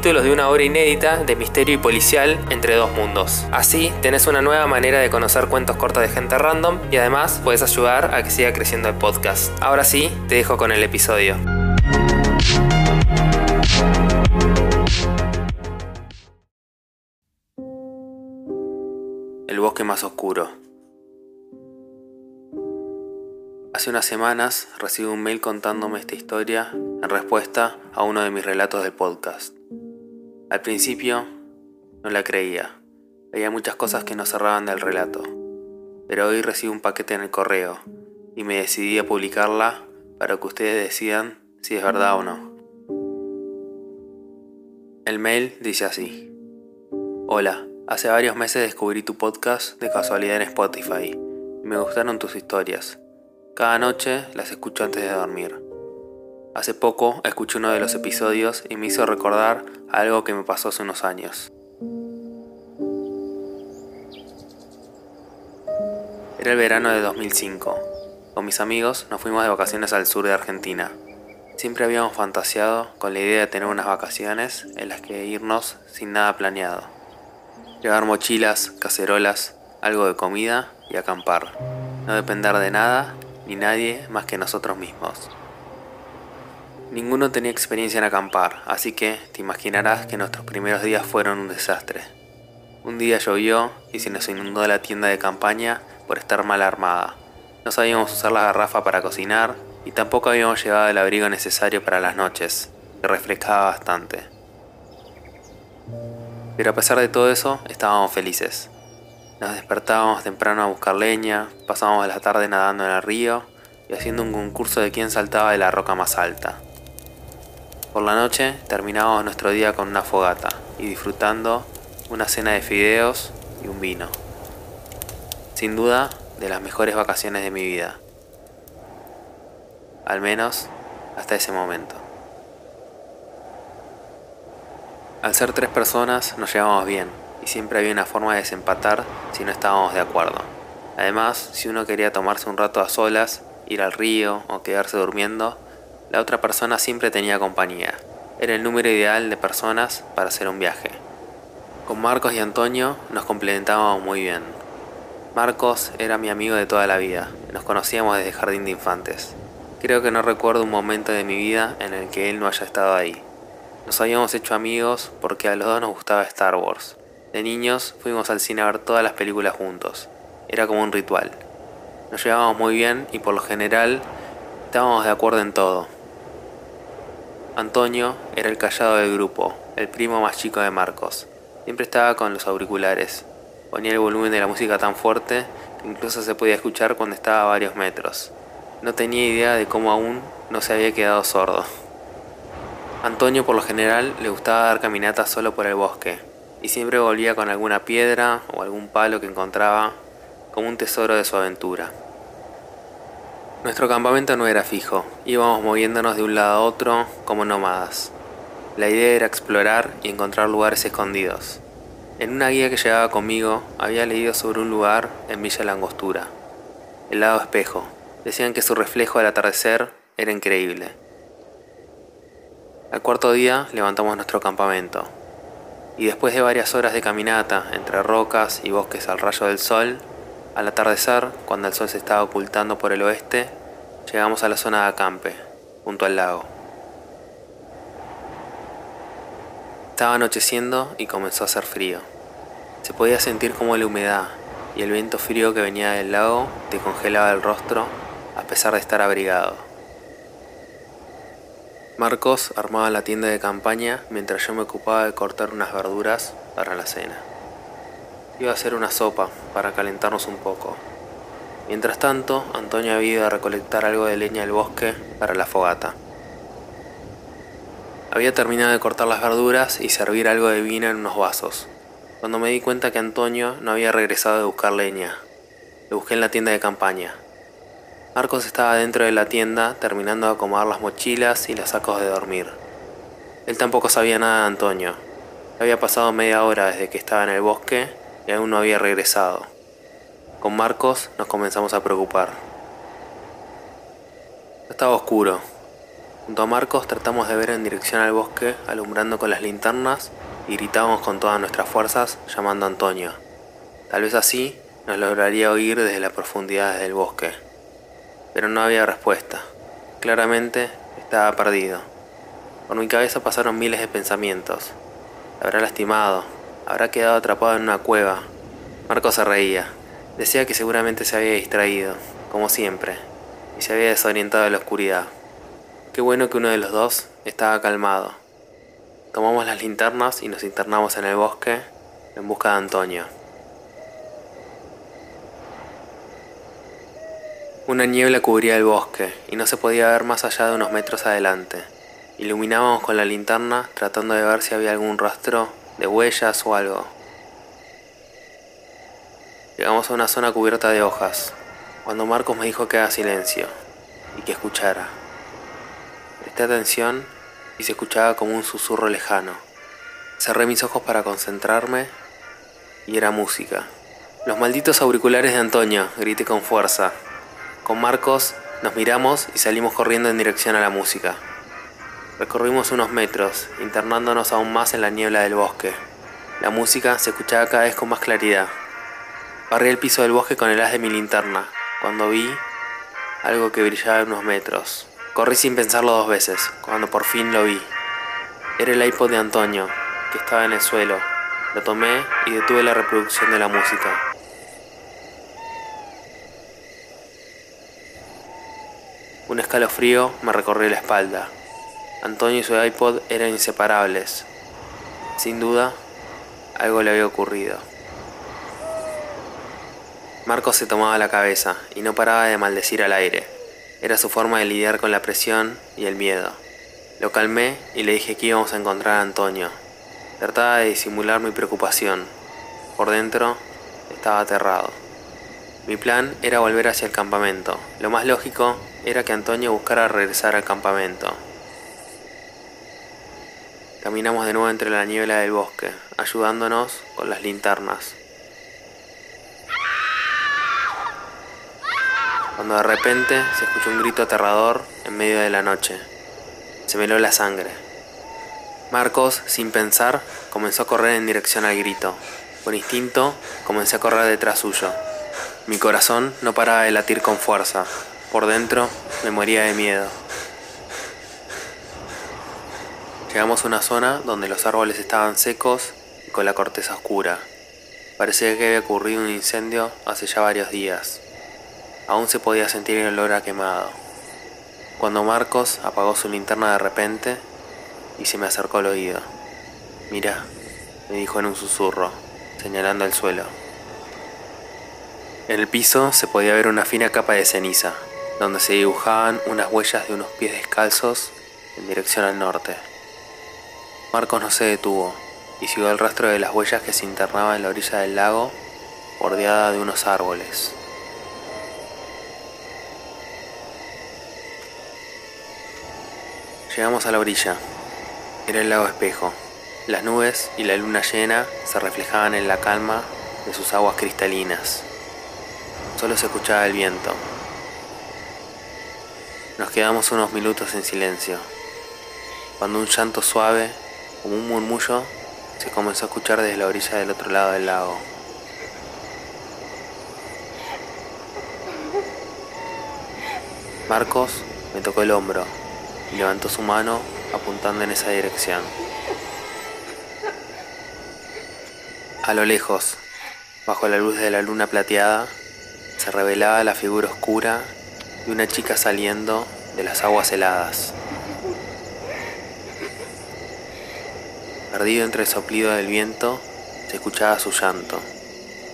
de una obra inédita de misterio y policial entre dos mundos. Así tenés una nueva manera de conocer cuentos cortos de gente random y además puedes ayudar a que siga creciendo el podcast. Ahora sí, te dejo con el episodio. El bosque más oscuro. Hace unas semanas recibí un mail contándome esta historia en respuesta a uno de mis relatos del podcast. Al principio no la creía, veía muchas cosas que no cerraban del relato, pero hoy recibo un paquete en el correo y me decidí a publicarla para que ustedes decidan si es verdad o no. El mail dice así. Hola, hace varios meses descubrí tu podcast de casualidad en Spotify me gustaron tus historias. Cada noche las escucho antes de dormir. Hace poco escuché uno de los episodios y me hizo recordar algo que me pasó hace unos años. Era el verano de 2005. Con mis amigos nos fuimos de vacaciones al sur de Argentina. Siempre habíamos fantaseado con la idea de tener unas vacaciones en las que irnos sin nada planeado. Llevar mochilas, cacerolas, algo de comida y acampar. No depender de nada ni nadie más que nosotros mismos. Ninguno tenía experiencia en acampar, así que te imaginarás que nuestros primeros días fueron un desastre. Un día llovió y se nos inundó la tienda de campaña por estar mal armada. No sabíamos usar la garrafa para cocinar y tampoco habíamos llevado el abrigo necesario para las noches, que refrescaba bastante. Pero a pesar de todo eso, estábamos felices. Nos despertábamos temprano a buscar leña, pasábamos la tarde nadando en el río y haciendo un concurso de quién saltaba de la roca más alta. Por la noche terminábamos nuestro día con una fogata y disfrutando una cena de fideos y un vino. Sin duda, de las mejores vacaciones de mi vida. Al menos hasta ese momento. Al ser tres personas nos llevábamos bien y siempre había una forma de desempatar si no estábamos de acuerdo. Además, si uno quería tomarse un rato a solas, ir al río o quedarse durmiendo, la otra persona siempre tenía compañía. Era el número ideal de personas para hacer un viaje. Con Marcos y Antonio nos complementábamos muy bien. Marcos era mi amigo de toda la vida. Nos conocíamos desde jardín de infantes. Creo que no recuerdo un momento de mi vida en el que él no haya estado ahí. Nos habíamos hecho amigos porque a los dos nos gustaba Star Wars. De niños fuimos al cine a ver todas las películas juntos. Era como un ritual. Nos llevábamos muy bien y por lo general estábamos de acuerdo en todo. Antonio era el callado del grupo, el primo más chico de Marcos. Siempre estaba con los auriculares. Ponía el volumen de la música tan fuerte que incluso se podía escuchar cuando estaba a varios metros. No tenía idea de cómo aún no se había quedado sordo. Antonio por lo general le gustaba dar caminatas solo por el bosque y siempre volvía con alguna piedra o algún palo que encontraba como un tesoro de su aventura. Nuestro campamento no era fijo, íbamos moviéndonos de un lado a otro como nómadas. La idea era explorar y encontrar lugares escondidos. En una guía que llevaba conmigo había leído sobre un lugar en Villa Langostura, el lado espejo. Decían que su reflejo al atardecer era increíble. Al cuarto día levantamos nuestro campamento y después de varias horas de caminata entre rocas y bosques al rayo del sol, al atardecer, cuando el sol se estaba ocultando por el oeste, llegamos a la zona de acampe, junto al lago. Estaba anocheciendo y comenzó a hacer frío. Se podía sentir como la humedad y el viento frío que venía del lago te congelaba el rostro a pesar de estar abrigado. Marcos armaba la tienda de campaña mientras yo me ocupaba de cortar unas verduras para la cena. Iba a hacer una sopa para calentarnos un poco. Mientras tanto, Antonio había ido a recolectar algo de leña del bosque para la fogata. Había terminado de cortar las verduras y servir algo de vino en unos vasos, cuando me di cuenta que Antonio no había regresado de buscar leña. Lo busqué en la tienda de campaña. Marcos estaba dentro de la tienda terminando de acomodar las mochilas y los sacos de dormir. Él tampoco sabía nada de Antonio. Había pasado media hora desde que estaba en el bosque aún no había regresado. Con Marcos nos comenzamos a preocupar. Estaba oscuro. Junto a Marcos tratamos de ver en dirección al bosque, alumbrando con las linternas y gritábamos con todas nuestras fuerzas llamando a Antonio. Tal vez así nos lograría oír desde las profundidades del bosque. Pero no había respuesta. Claramente estaba perdido. Por mi cabeza pasaron miles de pensamientos. habrá lastimado? ¿Habrá quedado atrapado en una cueva? Marcos se reía. Decía que seguramente se había distraído, como siempre, y se había desorientado en la oscuridad. Qué bueno que uno de los dos estaba calmado. Tomamos las linternas y nos internamos en el bosque en busca de Antonio. Una niebla cubría el bosque y no se podía ver más allá de unos metros adelante. Iluminábamos con la linterna tratando de ver si había algún rastro de huellas o algo. Llegamos a una zona cubierta de hojas, cuando Marcos me dijo que haga silencio y que escuchara. Presté atención y se escuchaba como un susurro lejano. Cerré mis ojos para concentrarme y era música. Los malditos auriculares de Antonio, grité con fuerza. Con Marcos nos miramos y salimos corriendo en dirección a la música. Recorrimos unos metros, internándonos aún más en la niebla del bosque. La música se escuchaba cada vez con más claridad. Barrí el piso del bosque con el haz de mi linterna, cuando vi algo que brillaba a unos metros. Corrí sin pensarlo dos veces, cuando por fin lo vi. Era el iPod de Antonio, que estaba en el suelo. Lo tomé y detuve la reproducción de la música. Un escalofrío me recorrió la espalda. Antonio y su iPod eran inseparables. Sin duda, algo le había ocurrido. Marcos se tomaba la cabeza y no paraba de maldecir al aire. Era su forma de lidiar con la presión y el miedo. Lo calmé y le dije que íbamos a encontrar a Antonio. Trataba de disimular mi preocupación. Por dentro estaba aterrado. Mi plan era volver hacia el campamento. Lo más lógico era que Antonio buscara regresar al campamento. Caminamos de nuevo entre la niebla del bosque, ayudándonos con las linternas. cuando de repente se escuchó un grito aterrador en medio de la noche. Se me la sangre. Marcos, sin pensar, comenzó a correr en dirección al grito. Por instinto, comencé a correr detrás suyo. Mi corazón no paraba de latir con fuerza. Por dentro, me moría de miedo. Llegamos a una zona donde los árboles estaban secos y con la corteza oscura. Parecía que había ocurrido un incendio hace ya varios días. Aún se podía sentir el olor a quemado. Cuando Marcos apagó su linterna de repente y se me acercó al oído. Mira, me dijo en un susurro, señalando el suelo. En el piso se podía ver una fina capa de ceniza, donde se dibujaban unas huellas de unos pies descalzos en dirección al norte. Marcos no se detuvo y siguió el rastro de las huellas que se internaban en la orilla del lago, bordeada de unos árboles. Llegamos a la orilla. Era el lago espejo. Las nubes y la luna llena se reflejaban en la calma de sus aguas cristalinas. Solo se escuchaba el viento. Nos quedamos unos minutos en silencio, cuando un llanto suave, como un murmullo, se comenzó a escuchar desde la orilla del otro lado del lago. Marcos me tocó el hombro y levantó su mano apuntando en esa dirección. A lo lejos, bajo la luz de la luna plateada, se revelaba la figura oscura de una chica saliendo de las aguas heladas. Perdido entre el soplido del viento, se escuchaba su llanto.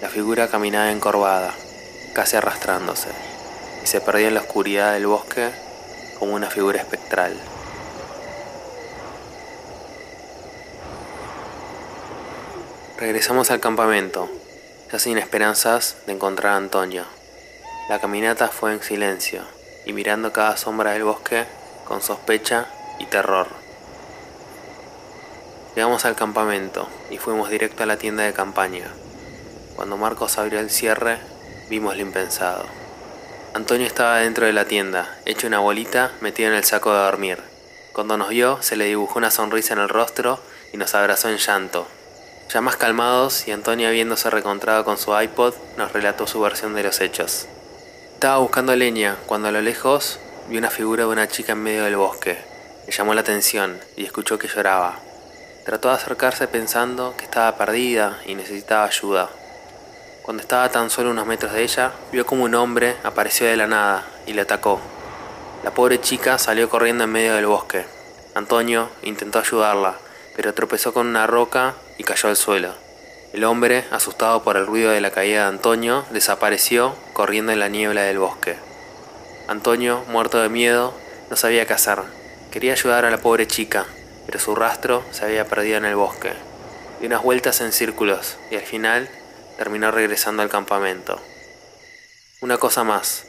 La figura caminaba encorvada, casi arrastrándose, y se perdía en la oscuridad del bosque como una figura espectral. Regresamos al campamento, ya sin esperanzas de encontrar a Antonio. La caminata fue en silencio y mirando cada sombra del bosque con sospecha y terror. Llegamos al campamento y fuimos directo a la tienda de campaña. Cuando Marcos abrió el cierre, vimos lo impensado. Antonio estaba dentro de la tienda, hecho una bolita metido en el saco de dormir. Cuando nos vio, se le dibujó una sonrisa en el rostro y nos abrazó en llanto. Ya más calmados y Antonio habiéndose recontrado con su iPod, nos relató su versión de los hechos. Estaba buscando leña cuando a lo lejos vi una figura de una chica en medio del bosque. Le llamó la atención y escuchó que lloraba. Trató de acercarse pensando que estaba perdida y necesitaba ayuda. Cuando estaba tan solo unos metros de ella, vio como un hombre apareció de la nada y le atacó. La pobre chica salió corriendo en medio del bosque. Antonio intentó ayudarla, pero tropezó con una roca y cayó al suelo. El hombre, asustado por el ruido de la caída de Antonio, desapareció corriendo en la niebla del bosque. Antonio, muerto de miedo, no sabía qué hacer. Quería ayudar a la pobre chica, su rastro se había perdido en el bosque. Dio unas vueltas en círculos y al final terminó regresando al campamento. Una cosa más.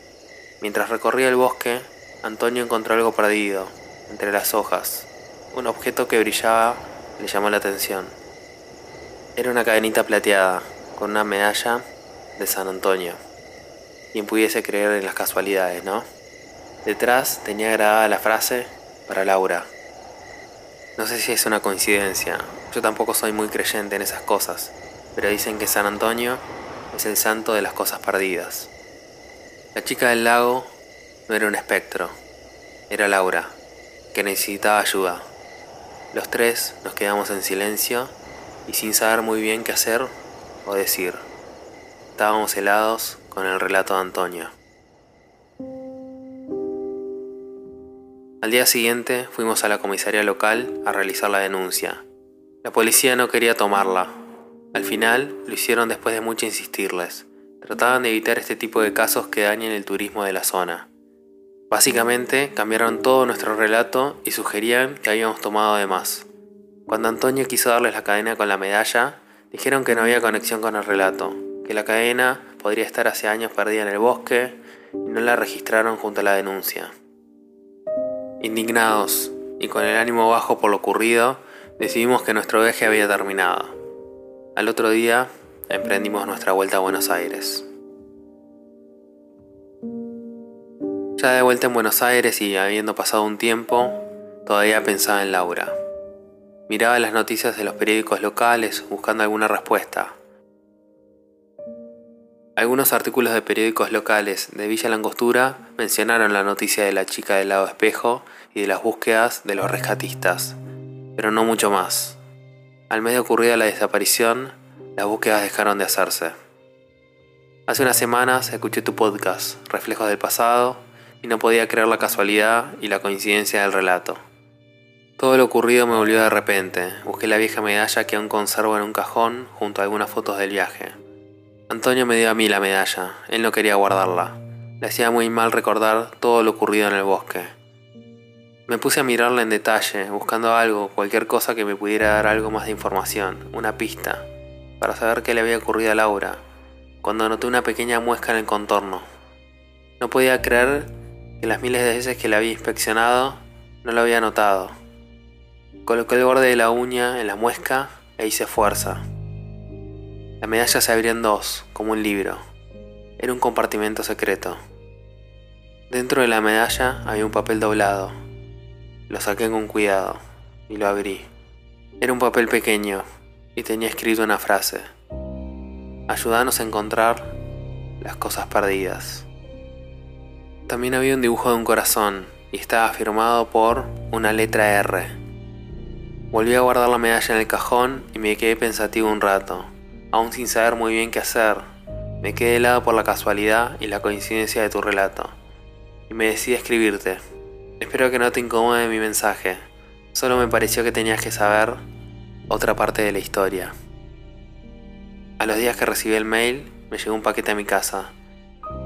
Mientras recorría el bosque, Antonio encontró algo perdido, entre las hojas. Un objeto que brillaba le llamó la atención. Era una cadenita plateada, con una medalla de San Antonio. Quien pudiese creer en las casualidades, ¿no? Detrás tenía grabada la frase para Laura. No sé si es una coincidencia, yo tampoco soy muy creyente en esas cosas, pero dicen que San Antonio es el santo de las cosas perdidas. La chica del lago no era un espectro, era Laura, que necesitaba ayuda. Los tres nos quedamos en silencio y sin saber muy bien qué hacer o decir. Estábamos helados con el relato de Antonio. Al día siguiente fuimos a la comisaría local a realizar la denuncia. La policía no quería tomarla. Al final lo hicieron después de mucho insistirles. Trataban de evitar este tipo de casos que dañen el turismo de la zona. Básicamente cambiaron todo nuestro relato y sugerían que habíamos tomado de más. Cuando Antonio quiso darles la cadena con la medalla, dijeron que no había conexión con el relato, que la cadena podría estar hace años perdida en el bosque y no la registraron junto a la denuncia. Indignados y con el ánimo bajo por lo ocurrido, decidimos que nuestro viaje había terminado. Al otro día, emprendimos nuestra vuelta a Buenos Aires. Ya de vuelta en Buenos Aires y habiendo pasado un tiempo, todavía pensaba en Laura. Miraba las noticias de los periódicos locales buscando alguna respuesta. Algunos artículos de periódicos locales de Villa Langostura mencionaron la noticia de la chica del lado espejo y de las búsquedas de los rescatistas, pero no mucho más. Al mes de ocurrida la desaparición, las búsquedas dejaron de hacerse. Hace unas semanas escuché tu podcast, Reflejos del Pasado, y no podía creer la casualidad y la coincidencia del relato. Todo lo ocurrido me volvió de repente. Busqué la vieja medalla que aún conservo en un cajón junto a algunas fotos del viaje. Antonio me dio a mí la medalla, él no quería guardarla. Le hacía muy mal recordar todo lo ocurrido en el bosque. Me puse a mirarla en detalle, buscando algo, cualquier cosa que me pudiera dar algo más de información, una pista, para saber qué le había ocurrido a Laura, cuando noté una pequeña muesca en el contorno. No podía creer que las miles de veces que la había inspeccionado no lo había notado. Coloqué el borde de la uña en la muesca e hice fuerza. La medalla se abría en dos, como un libro. Era un compartimento secreto. Dentro de la medalla había un papel doblado, lo saqué con cuidado y lo abrí. Era un papel pequeño y tenía escrito una frase. Ayúdanos a encontrar las cosas perdidas. También había un dibujo de un corazón y estaba firmado por una letra R. Volví a guardar la medalla en el cajón y me quedé pensativo un rato, aún sin saber muy bien qué hacer. Me quedé helado por la casualidad y la coincidencia de tu relato, y me decidí a escribirte. Espero que no te incomode mi mensaje. Solo me pareció que tenías que saber otra parte de la historia. A los días que recibí el mail, me llegó un paquete a mi casa.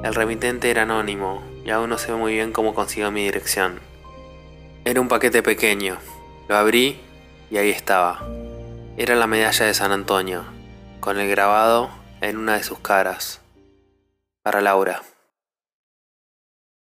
El remitente era anónimo y aún no sé muy bien cómo consiguió mi dirección. Era un paquete pequeño. Lo abrí y ahí estaba. Era la medalla de San Antonio. Con el grabado en una de sus caras. Para Laura.